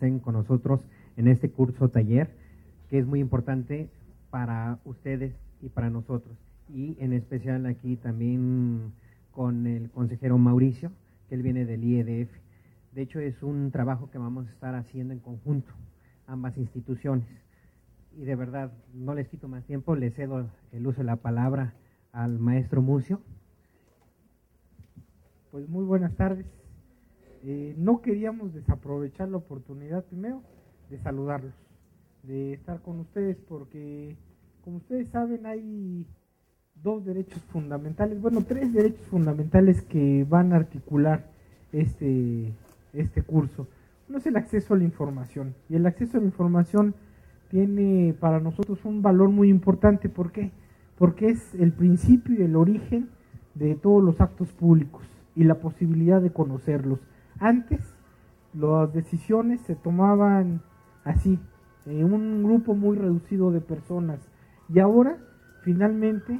estén con nosotros en este curso taller, que es muy importante para ustedes y para nosotros. Y en especial aquí también con el consejero Mauricio, que él viene del IEDF. De hecho, es un trabajo que vamos a estar haciendo en conjunto, ambas instituciones. Y de verdad, no les quito más tiempo, les cedo el uso de la palabra al maestro Mucio. Pues muy buenas tardes. Eh, no queríamos desaprovechar la oportunidad primero de saludarlos, de estar con ustedes, porque como ustedes saben hay dos derechos fundamentales, bueno, tres derechos fundamentales que van a articular este, este curso. Uno es el acceso a la información, y el acceso a la información tiene para nosotros un valor muy importante, ¿por qué? Porque es el principio y el origen de todos los actos públicos y la posibilidad de conocerlos. Antes las decisiones se tomaban así, en un grupo muy reducido de personas. Y ahora, finalmente,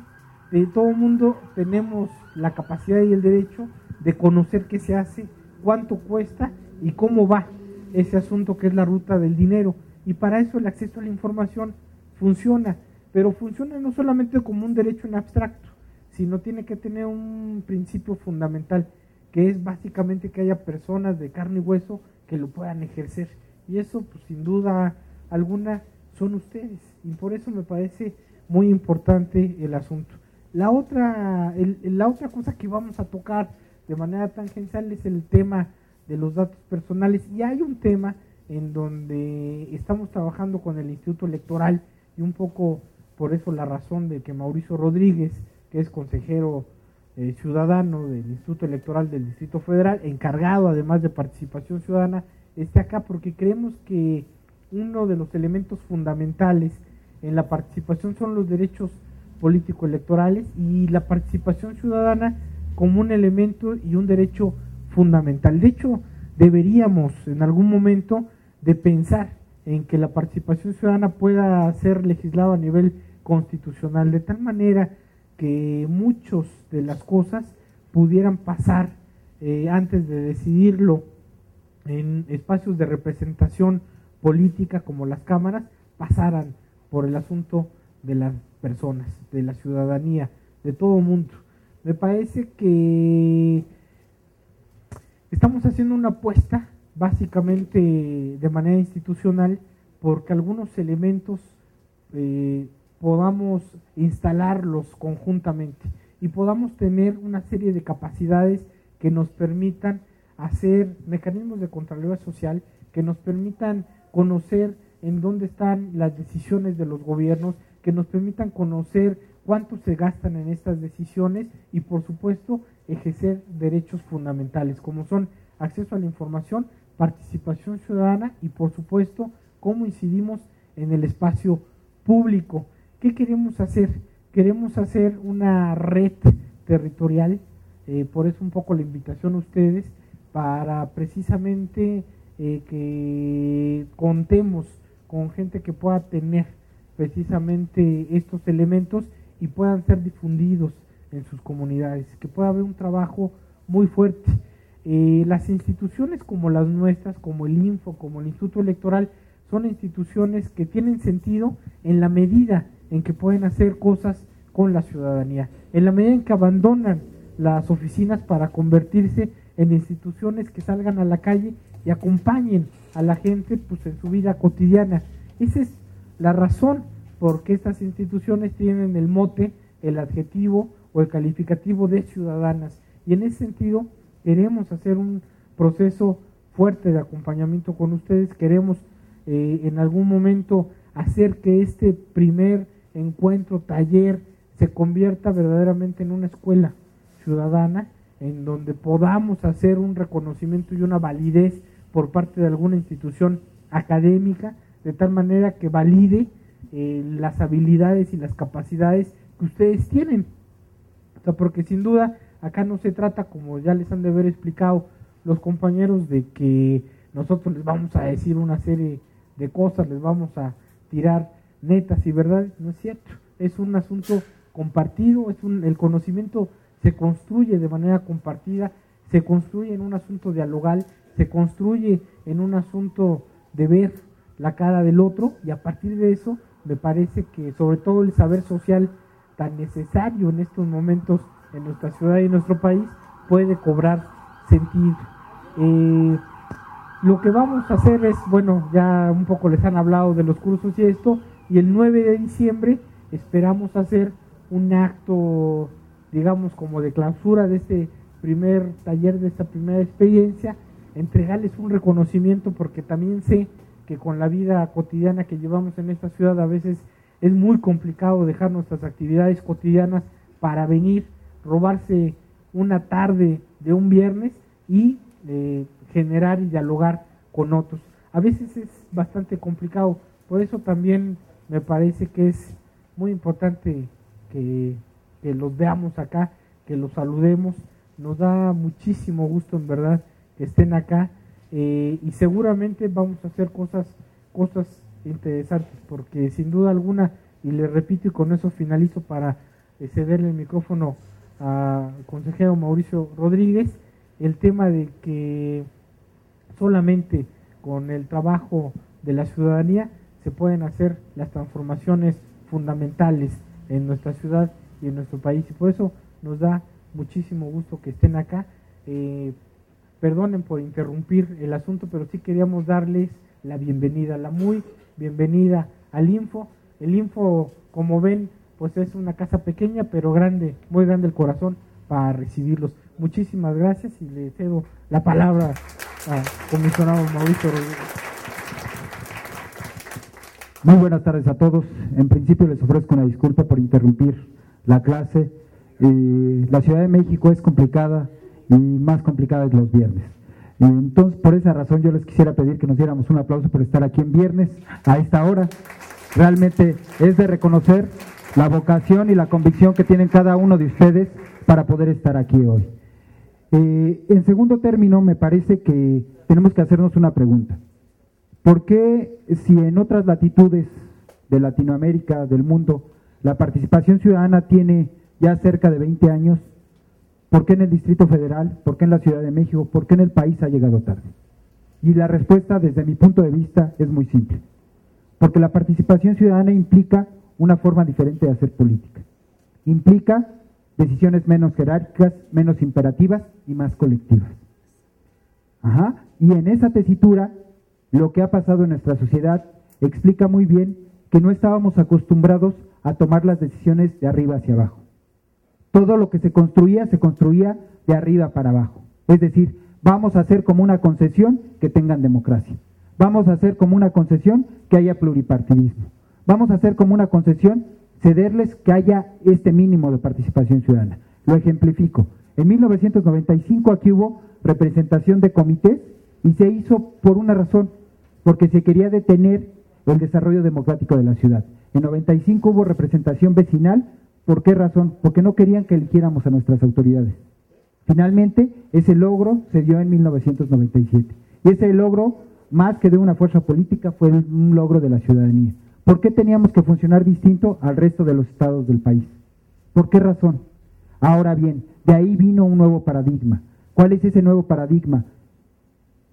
de todo el mundo tenemos la capacidad y el derecho de conocer qué se hace, cuánto cuesta y cómo va ese asunto que es la ruta del dinero. Y para eso el acceso a la información funciona, pero funciona no solamente como un derecho en abstracto, sino tiene que tener un principio fundamental que es básicamente que haya personas de carne y hueso que lo puedan ejercer. Y eso, pues sin duda alguna, son ustedes. Y por eso me parece muy importante el asunto. La otra, la otra cosa que vamos a tocar de manera tangencial es el tema de los datos personales. Y hay un tema en donde estamos trabajando con el Instituto Electoral y un poco por eso la razón de que Mauricio Rodríguez, que es consejero eh, ciudadano del Instituto Electoral del Distrito Federal, encargado además de participación ciudadana, esté acá porque creemos que uno de los elementos fundamentales en la participación son los derechos político-electorales y la participación ciudadana como un elemento y un derecho fundamental. De hecho, deberíamos en algún momento de pensar en que la participación ciudadana pueda ser legislada a nivel constitucional de tal manera que muchas de las cosas pudieran pasar eh, antes de decidirlo en espacios de representación política como las cámaras, pasaran por el asunto de las personas, de la ciudadanía, de todo mundo. Me parece que estamos haciendo una apuesta básicamente de manera institucional porque algunos elementos eh, podamos instalarlos conjuntamente y podamos tener una serie de capacidades que nos permitan hacer mecanismos de contraloría social, que nos permitan conocer en dónde están las decisiones de los gobiernos, que nos permitan conocer cuánto se gastan en estas decisiones y por supuesto ejercer derechos fundamentales como son acceso a la información, participación ciudadana y por supuesto cómo incidimos en el espacio público. ¿Qué queremos hacer? Queremos hacer una red territorial, eh, por eso un poco la invitación a ustedes, para precisamente eh, que contemos con gente que pueda tener precisamente estos elementos y puedan ser difundidos en sus comunidades, que pueda haber un trabajo muy fuerte. Eh, las instituciones como las nuestras, como el Info, como el Instituto Electoral, son instituciones que tienen sentido en la medida en que pueden hacer cosas con la ciudadanía. En la medida en que abandonan las oficinas para convertirse en instituciones que salgan a la calle y acompañen a la gente pues, en su vida cotidiana. Esa es la razón por qué estas instituciones tienen el mote, el adjetivo o el calificativo de ciudadanas. Y en ese sentido queremos hacer un proceso fuerte de acompañamiento con ustedes, queremos eh, en algún momento hacer que este primer encuentro, taller, se convierta verdaderamente en una escuela ciudadana en donde podamos hacer un reconocimiento y una validez por parte de alguna institución académica, de tal manera que valide eh, las habilidades y las capacidades que ustedes tienen. porque sin duda acá no se trata, como ya les han de haber explicado los compañeros, de que nosotros les vamos a decir una serie de cosas, les vamos a tirar netas y verdades, no es cierto. Es un asunto compartido, es un, el conocimiento se construye de manera compartida, se construye en un asunto dialogal, se construye en un asunto de ver la cara del otro y a partir de eso me parece que sobre todo el saber social tan necesario en estos momentos en nuestra ciudad y en nuestro país puede cobrar sentido. Eh, lo que vamos a hacer es, bueno, ya un poco les han hablado de los cursos y esto, y el 9 de diciembre esperamos hacer un acto, digamos, como de clausura de este primer taller, de esta primera experiencia, entregarles un reconocimiento porque también sé que con la vida cotidiana que llevamos en esta ciudad a veces es muy complicado dejar nuestras actividades cotidianas para venir, robarse una tarde de un viernes y eh, generar y dialogar con otros. A veces es bastante complicado, por eso también me parece que es muy importante que, los veamos acá, que los saludemos. Nos da muchísimo gusto, en verdad, que estén acá eh, y seguramente vamos a hacer cosas, cosas interesantes, porque sin duda alguna, y le repito y con eso finalizo para eh, cederle el micrófono al consejero Mauricio Rodríguez, el tema de que solamente con el trabajo de la ciudadanía se pueden hacer las transformaciones fundamentales en nuestra ciudad y en nuestro país. Y por eso nos da muchísimo gusto que estén acá. Eh, perdonen por interrumpir el asunto, pero sí queríamos darles la bienvenida, la muy bienvenida al Info. El Info, como ven, pues es una casa pequeña, pero grande, muy grande el corazón para recibirlos. Muchísimas gracias y le cedo la palabra al comisionado Mauricio Rodríguez. Muy buenas tardes a todos. En principio les ofrezco una disculpa por interrumpir la clase. Eh, la Ciudad de México es complicada y más complicada que los viernes. Entonces, por esa razón yo les quisiera pedir que nos diéramos un aplauso por estar aquí en viernes a esta hora. Realmente es de reconocer la vocación y la convicción que tienen cada uno de ustedes para poder estar aquí hoy. Eh, en segundo término, me parece que tenemos que hacernos una pregunta. ¿Por qué si en otras latitudes de Latinoamérica, del mundo, la participación ciudadana tiene ya cerca de 20 años, ¿por qué en el Distrito Federal, por qué en la Ciudad de México, por qué en el país ha llegado tarde? Y la respuesta desde mi punto de vista es muy simple. Porque la participación ciudadana implica una forma diferente de hacer política. Implica decisiones menos jerárquicas, menos imperativas y más colectivas. Ajá. Y en esa tesitura lo que ha pasado en nuestra sociedad explica muy bien que no estábamos acostumbrados a tomar las decisiones de arriba hacia abajo. Todo lo que se construía se construía de arriba para abajo. Es decir, vamos a hacer como una concesión que tengan democracia. Vamos a hacer como una concesión que haya pluripartidismo. Vamos a hacer como una concesión cederles que haya este mínimo de participación ciudadana. Lo ejemplifico. En 1995 aquí hubo representación de comités y se hizo por una razón, porque se quería detener el desarrollo democrático de la ciudad. En 95 hubo representación vecinal, ¿por qué razón? Porque no querían que eligiéramos a nuestras autoridades. Finalmente, ese logro se dio en 1997. Y ese logro, más que de una fuerza política, fue un logro de la ciudadanía. ¿Por qué teníamos que funcionar distinto al resto de los estados del país? ¿Por qué razón? Ahora bien, de ahí vino un nuevo paradigma. ¿Cuál es ese nuevo paradigma?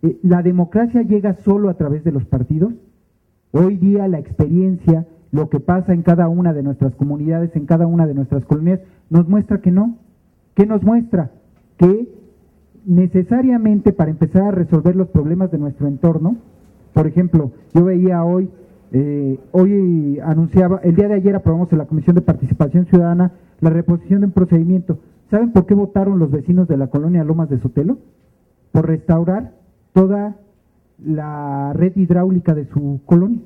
Eh, ¿La democracia llega solo a través de los partidos? Hoy día la experiencia, lo que pasa en cada una de nuestras comunidades, en cada una de nuestras colonias, nos muestra que no. ¿Qué nos muestra? Que necesariamente para empezar a resolver los problemas de nuestro entorno, por ejemplo, yo veía hoy, eh, hoy anunciaba, el día de ayer aprobamos en la Comisión de Participación Ciudadana la reposición de un procedimiento. ¿Saben por qué votaron los vecinos de la colonia Lomas de Sotelo? Por restaurar toda la red hidráulica de su colonia.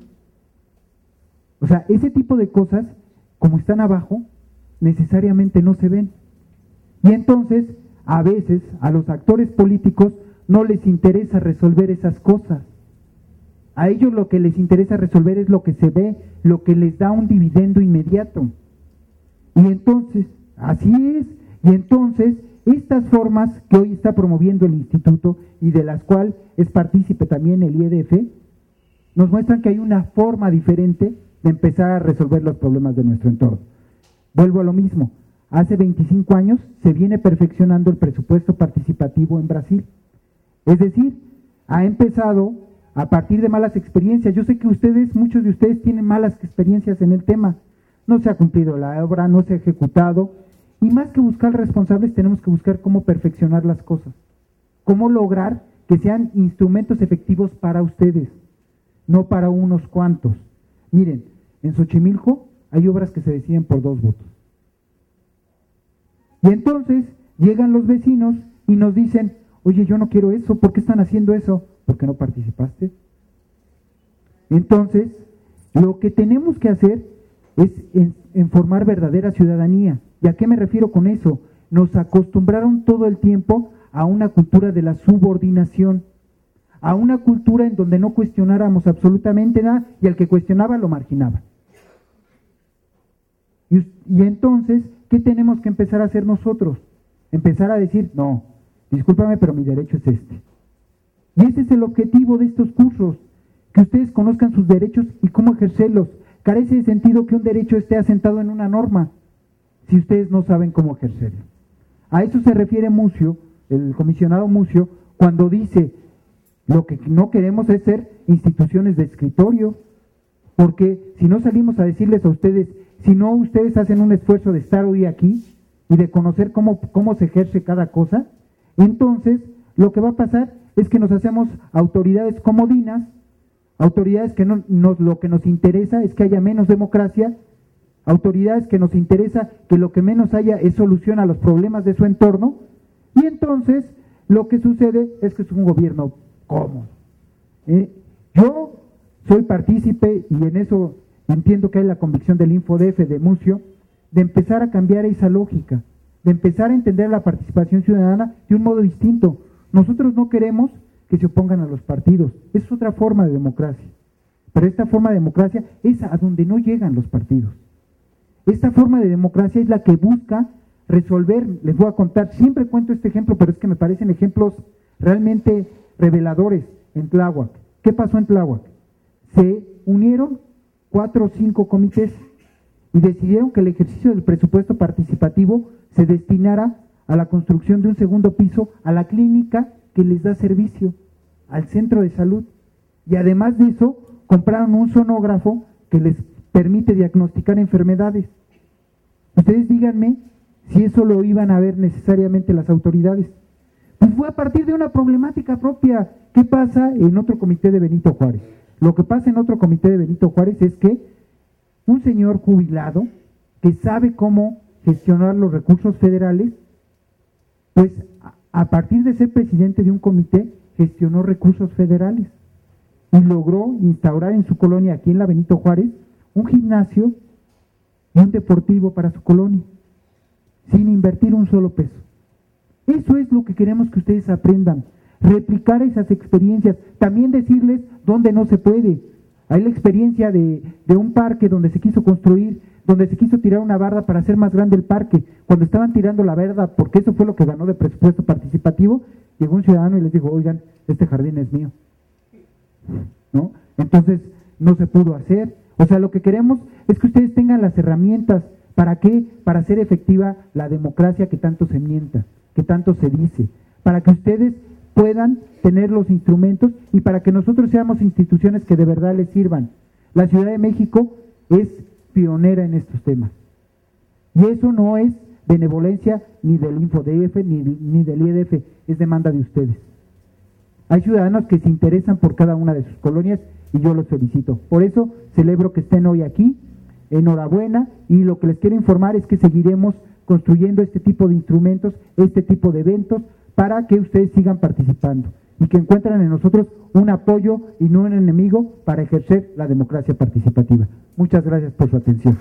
O sea, ese tipo de cosas, como están abajo, necesariamente no se ven. Y entonces, a veces, a los actores políticos no les interesa resolver esas cosas. A ellos lo que les interesa resolver es lo que se ve, lo que les da un dividendo inmediato. Y entonces, así es, y entonces estas formas que hoy está promoviendo el instituto y de las cuales es partícipe también el IEDF, nos muestran que hay una forma diferente de empezar a resolver los problemas de nuestro entorno. Vuelvo a lo mismo. Hace 25 años se viene perfeccionando el presupuesto participativo en Brasil. Es decir, ha empezado a partir de malas experiencias. Yo sé que ustedes, muchos de ustedes tienen malas experiencias en el tema. No se ha cumplido la obra, no se ha ejecutado. Y más que buscar responsables, tenemos que buscar cómo perfeccionar las cosas. Cómo lograr que sean instrumentos efectivos para ustedes, no para unos cuantos. Miren, en Xochimilco hay obras que se deciden por dos votos. Y entonces llegan los vecinos y nos dicen, oye, yo no quiero eso, ¿por qué están haciendo eso? Porque no participaste. Entonces, lo que tenemos que hacer es en, formar verdadera ciudadanía. ¿Y a qué me refiero con eso? Nos acostumbraron todo el tiempo a una cultura de la subordinación, a una cultura en donde no cuestionáramos absolutamente nada y al que cuestionaba lo marginaba. Y, entonces, ¿qué tenemos que empezar a hacer nosotros? Empezar a decir, no, discúlpame, pero mi derecho es este. Y ese es el objetivo de estos cursos, que ustedes conozcan sus derechos y cómo ejercerlos. Carece de sentido que un derecho esté asentado en una norma si ustedes no saben cómo ejercerlo. A eso se refiere Mucio, el comisionado Mucio, cuando dice, lo que no queremos es ser instituciones de escritorio, porque si no salimos a decirles a ustedes, si no ustedes hacen un esfuerzo de estar hoy aquí y de conocer cómo, cómo se ejerce cada cosa, entonces lo que va a pasar es que nos hacemos autoridades comodinas, autoridades que no, nos, lo que nos interesa es que haya menos democracia, autoridades que nos interesa que lo que menos haya es solución a los problemas de su entorno, y entonces lo que sucede es que es un gobierno cómodo. ¿eh? Yo soy partícipe y en eso entiendo que hay la convicción del InfoDF de Mucio, de empezar a cambiar esa lógica, de empezar a entender la participación ciudadana de un modo distinto. Nosotros no queremos que se opongan a los partidos, es otra forma de democracia. Pero esta forma de democracia es a donde no llegan los partidos. Esta forma de democracia es la que busca resolver, les voy a contar, siempre cuento este ejemplo, pero es que me parecen ejemplos realmente reveladores en Tláhuac. ¿Qué pasó en Tláhuac? Se unieron cuatro o cinco comités y decidieron que el ejercicio del presupuesto participativo se destinara a la construcción de un segundo piso a la clínica que les da servicio, al centro de salud. Y además de eso, compraron un sonógrafo que les permite diagnosticar enfermedades. Ustedes díganme si eso lo iban a ver necesariamente las autoridades. Pues fue a partir de una problemática propia. ¿Qué pasa en otro comité de Benito Juárez? Lo que pasa en otro comité de Benito Juárez es que un señor jubilado que sabe cómo gestionar los recursos federales, pues a partir de ser presidente de un comité, gestionó recursos federales y logró instaurar en su colonia, aquí en la Benito Juárez, un gimnasio y un deportivo para su colonia, sin invertir un solo peso. Eso es lo que queremos que ustedes aprendan replicar esas experiencias, también decirles dónde no se puede. Hay la experiencia de, un parque donde se quiso construir, donde se quiso tirar una barda para hacer más grande el parque. Cuando estaban tirando la barda, porque eso fue lo que ganó de presupuesto participativo, llegó un ciudadano y les dijo, oigan, este jardín es mío. ¿No? Entonces, no se pudo hacer. O sea, lo que queremos es que ustedes tengan las herramientas. ¿Para qué? Para hacer efectiva la democracia que tanto se mienta, que tanto se dice. Para que ustedes puedan tener los instrumentos y para que nosotros seamos instituciones que de verdad les sirvan. La Ciudad de México es pionera en estos temas. Y eso no es benevolencia ni del InfoDF ni, ni del IEDF, es demanda de ustedes. Hay ciudadanos que se interesan por cada una de sus colonias y yo los felicito. Por eso celebro que estén hoy aquí. Enhorabuena y lo que les quiero informar es que seguiremos construyendo este tipo de instrumentos, este tipo de eventos para que ustedes sigan participando y que encuentren en nosotros un apoyo y no un enemigo para ejercer la democracia participativa. Muchas gracias por su atención.